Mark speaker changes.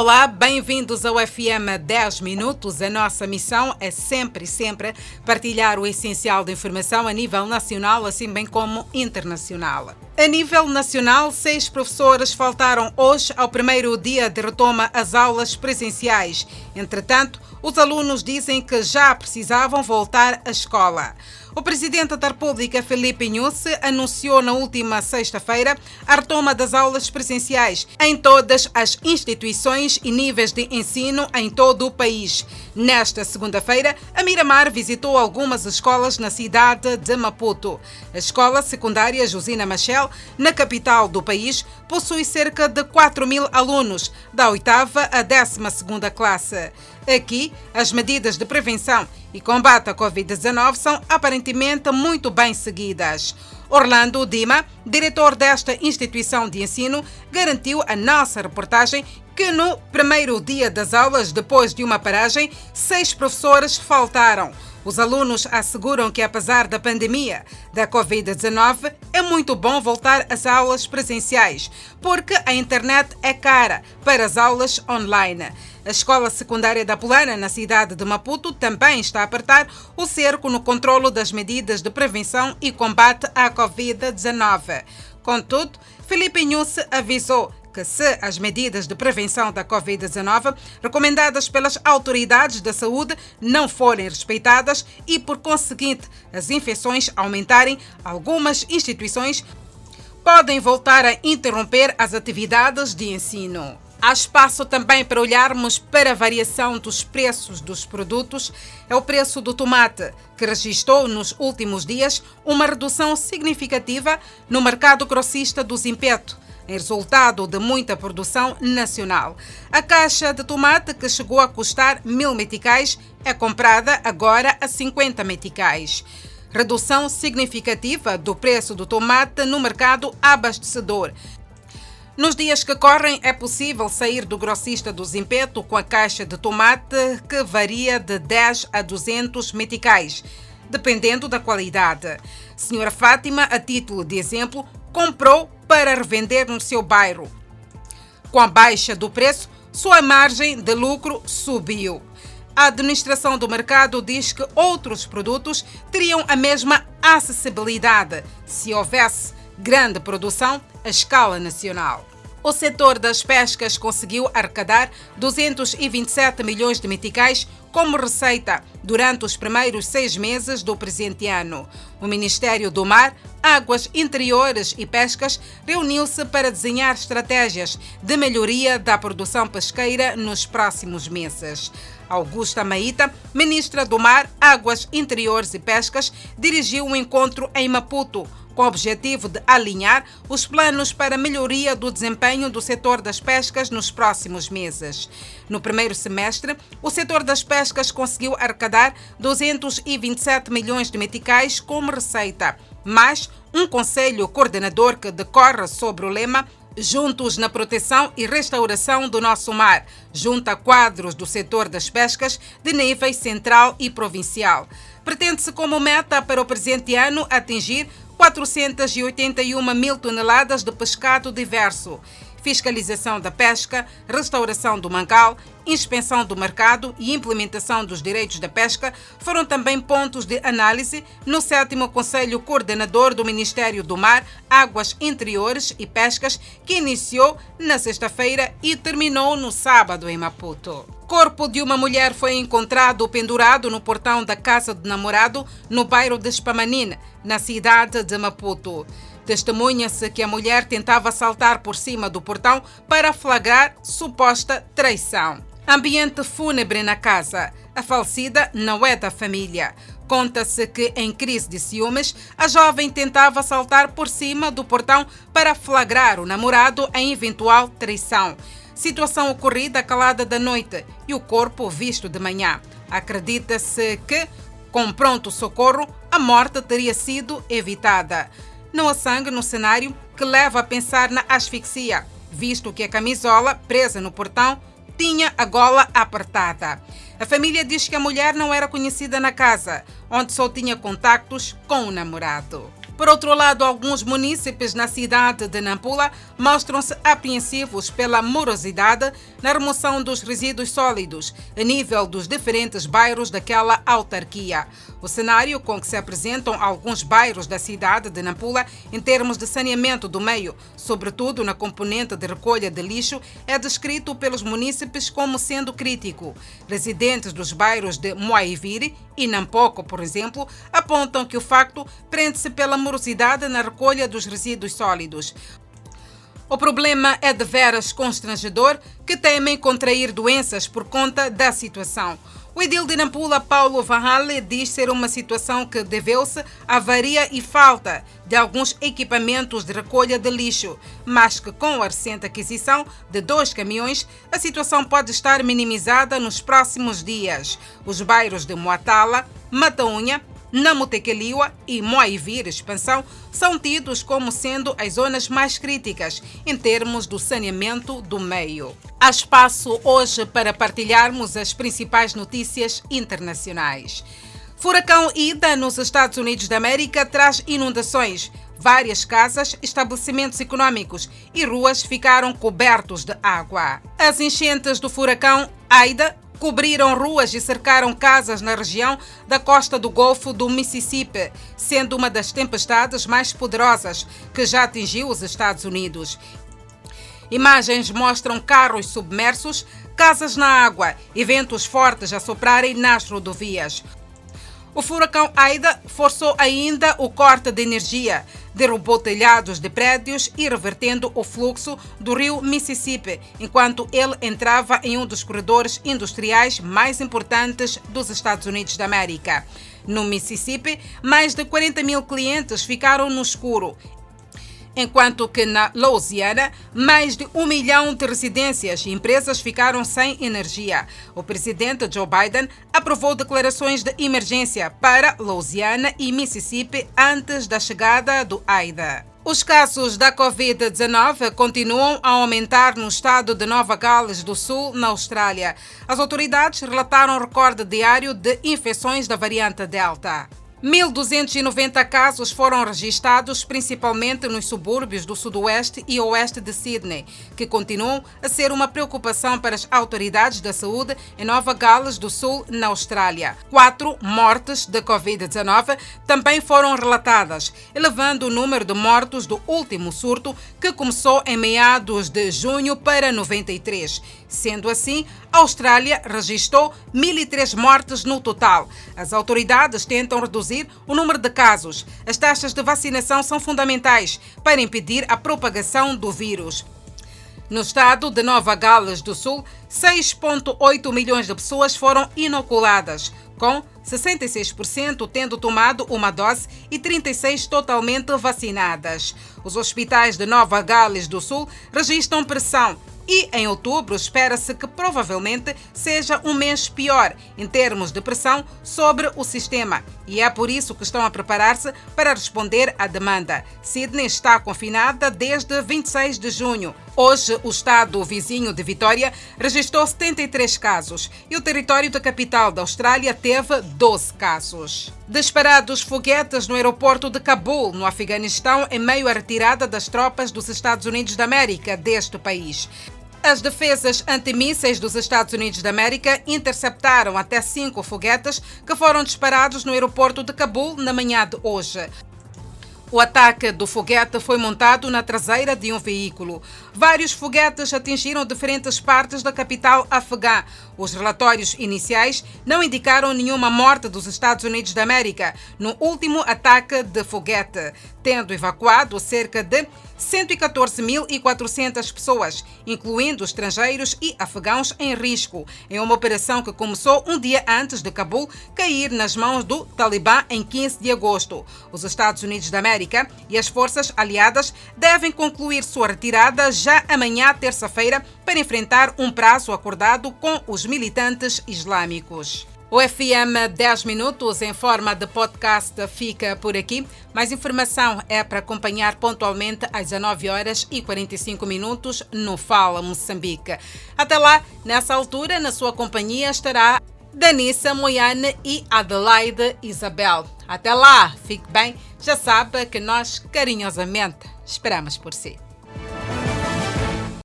Speaker 1: Olá, bem-vindos ao FM 10 Minutos. A nossa missão é sempre, sempre partilhar o essencial da informação a nível nacional, assim bem como internacional. A nível nacional, seis professores faltaram hoje ao primeiro dia de retoma às aulas presenciais. Entretanto, os alunos dizem que já precisavam voltar à escola. O presidente da República, Felipe Inhusse, anunciou na última sexta-feira a retoma das aulas presenciais em todas as instituições e níveis de ensino em todo o país. Nesta segunda-feira, a Miramar visitou algumas escolas na cidade de Maputo. A escola secundária Josina Machel, na capital do país, possui cerca de 4 mil alunos, da oitava à décima segunda classe. Aqui, as medidas de prevenção e combate à Covid-19 são aparentemente muito bem seguidas. Orlando Dima, diretor desta instituição de ensino, garantiu à nossa reportagem que no primeiro dia das aulas, depois de uma paragem, seis professores faltaram. Os alunos asseguram que, apesar da pandemia da Covid-19, é muito bom voltar às aulas presenciais, porque a internet é cara para as aulas online. A escola secundária da Polana, na cidade de Maputo, também está a apertar o cerco no controlo das medidas de prevenção e combate à Covid-19. Contudo, Felipe Nunes avisou que se as medidas de prevenção da Covid-19 recomendadas pelas autoridades da saúde não forem respeitadas e, por conseguinte, as infecções aumentarem, algumas instituições podem voltar a interromper as atividades de ensino. Há espaço também para olharmos para a variação dos preços dos produtos. É o preço do tomate, que registrou nos últimos dias uma redução significativa no mercado grossista do Zimpeto, em resultado de muita produção nacional. A caixa de tomate, que chegou a custar mil meticais, é comprada agora a 50 meticais. Redução significativa do preço do tomate no mercado abastecedor, nos dias que correm, é possível sair do grossista do Zimpeto com a caixa de tomate que varia de 10 a 200 meticais, dependendo da qualidade. Senhora Fátima, a título de exemplo, comprou para revender no seu bairro. Com a baixa do preço, sua margem de lucro subiu. A administração do mercado diz que outros produtos teriam a mesma acessibilidade se houvesse grande produção à escala nacional. O setor das pescas conseguiu arrecadar 227 milhões de meticais como receita durante os primeiros seis meses do presente ano. O Ministério do Mar, Águas Interiores e Pescas reuniu-se para desenhar estratégias de melhoria da produção pesqueira nos próximos meses. Augusta Maíta, ministra do Mar, Águas Interiores e Pescas, dirigiu um encontro em Maputo com o objetivo de alinhar os planos para melhoria do desempenho do setor das pescas nos próximos meses. No primeiro semestre, o setor das pescas conseguiu arrecadar 227 milhões de meticais como receita, mais um conselho coordenador que decorre sobre o lema Juntos na proteção e restauração do nosso mar, junta quadros do setor das pescas de níveis central e provincial. Pretende-se como meta para o presente ano atingir 481 mil toneladas de pescado diverso, fiscalização da pesca, restauração do mangal, inspeção do mercado e implementação dos direitos da pesca foram também pontos de análise no sétimo Conselho Coordenador do Ministério do Mar, Águas Interiores e Pescas, que iniciou na sexta-feira e terminou no sábado em Maputo corpo de uma mulher foi encontrado pendurado no portão da casa do namorado no bairro de Spamanine, na cidade de Maputo. Testemunha-se que a mulher tentava saltar por cima do portão para flagrar suposta traição. Ambiente fúnebre na casa. A falecida não é da família. Conta-se que, em crise de ciúmes, a jovem tentava saltar por cima do portão para flagrar o namorado em eventual traição. Situação ocorrida calada da noite e o corpo visto de manhã. Acredita-se que, com pronto socorro, a morte teria sido evitada. Não há sangue no cenário que leva a pensar na asfixia, visto que a camisola presa no portão tinha a gola apertada. A família diz que a mulher não era conhecida na casa, onde só tinha contactos com o namorado. Por outro lado, alguns munícipes na cidade de Nampula mostram-se apreensivos pela morosidade na remoção dos resíduos sólidos a nível dos diferentes bairros daquela autarquia. O cenário com que se apresentam alguns bairros da cidade de Nampula em termos de saneamento do meio, sobretudo na componente de recolha de lixo, é descrito pelos munícipes como sendo crítico. Residentes dos bairros de Moaiviri e Nampoco, por exemplo, apontam que o facto prende-se pela na recolha dos resíduos sólidos. O problema é de veras constrangedor, que temem contrair doenças por conta da situação. O edil de Nampula, Paulo Varrale, diz ser uma situação que deveu-se à avaria e falta de alguns equipamentos de recolha de lixo, mas que com a recente aquisição de dois caminhões, a situação pode estar minimizada nos próximos dias. Os bairros de Moatala, Mataunha, Namutequeliwa e Moaivir Expansão são tidos como sendo as zonas mais críticas em termos do saneamento do meio. Há espaço hoje para partilharmos as principais notícias internacionais. Furacão Ida nos Estados Unidos da América traz inundações. Várias casas, estabelecimentos econômicos e ruas ficaram cobertos de água. As enchentes do furacão Aida cobriram ruas e cercaram casas na região da costa do Golfo do Mississippi, sendo uma das tempestades mais poderosas que já atingiu os Estados Unidos. Imagens mostram carros submersos, casas na água e ventos fortes a soprarem nas rodovias. O furacão Aida forçou ainda o corte de energia, derrubou telhados de prédios e revertendo o fluxo do rio Mississippi, enquanto ele entrava em um dos corredores industriais mais importantes dos Estados Unidos da América. No Mississippi, mais de 40 mil clientes ficaram no escuro enquanto que na Louisiana, mais de um milhão de residências e empresas ficaram sem energia. O presidente Joe Biden aprovou declarações de emergência para Louisiana e Mississippi antes da chegada do AIDA. Os casos da Covid-19 continuam a aumentar no estado de Nova Gales do Sul, na Austrália. As autoridades relataram um recorde diário de infecções da variante Delta. 1.290 casos foram registados principalmente nos subúrbios do sudoeste e oeste de Sydney, que continuam a ser uma preocupação para as autoridades da saúde em Nova Gales do Sul, na Austrália. Quatro mortes de Covid-19 também foram relatadas, elevando o número de mortos do último surto, que começou em meados de junho para 93. Sendo assim, a Austrália registrou 1.003 mortes no total. As autoridades tentam reduzir o número de casos. As taxas de vacinação são fundamentais para impedir a propagação do vírus. No estado de Nova Gales do Sul, 6,8 milhões de pessoas foram inoculadas, com 66% tendo tomado uma dose e 36% totalmente vacinadas. Os hospitais de Nova Gales do Sul registram pressão e em outubro espera-se que provavelmente seja um mês pior em termos de pressão sobre o sistema e é por isso que estão a preparar-se para responder à demanda. Sydney está confinada desde 26 de junho. Hoje, o estado vizinho de Vitória registrou 73 casos e o território da capital da Austrália teve 12 casos. Disparados foguetes no aeroporto de Cabul, no Afeganistão, em meio à retirada das tropas dos Estados Unidos da América deste país. As defesas antimísseis dos Estados Unidos da América interceptaram até cinco foguetes que foram disparados no aeroporto de Cabul na manhã de hoje. O ataque do foguete foi montado na traseira de um veículo. Vários foguetes atingiram diferentes partes da capital afegã. Os relatórios iniciais não indicaram nenhuma morte dos Estados Unidos da América no último ataque de foguete, tendo evacuado cerca de 114.400 pessoas, incluindo estrangeiros e afegãos em risco, em uma operação que começou um dia antes de Cabul cair nas mãos do Talibã em 15 de agosto. Os Estados Unidos da América e as forças aliadas devem concluir sua retirada já amanhã, terça-feira, para enfrentar um prazo acordado com os militantes islâmicos. O FM 10 Minutos em forma de podcast fica por aqui. Mais informação é para acompanhar pontualmente às 19 horas e 45 minutos no Fala Moçambique. Até lá, nessa altura, na sua companhia estará Danissa Moiane e Adelaide Isabel. Até lá, fique bem, já sabe que nós carinhosamente esperamos por si.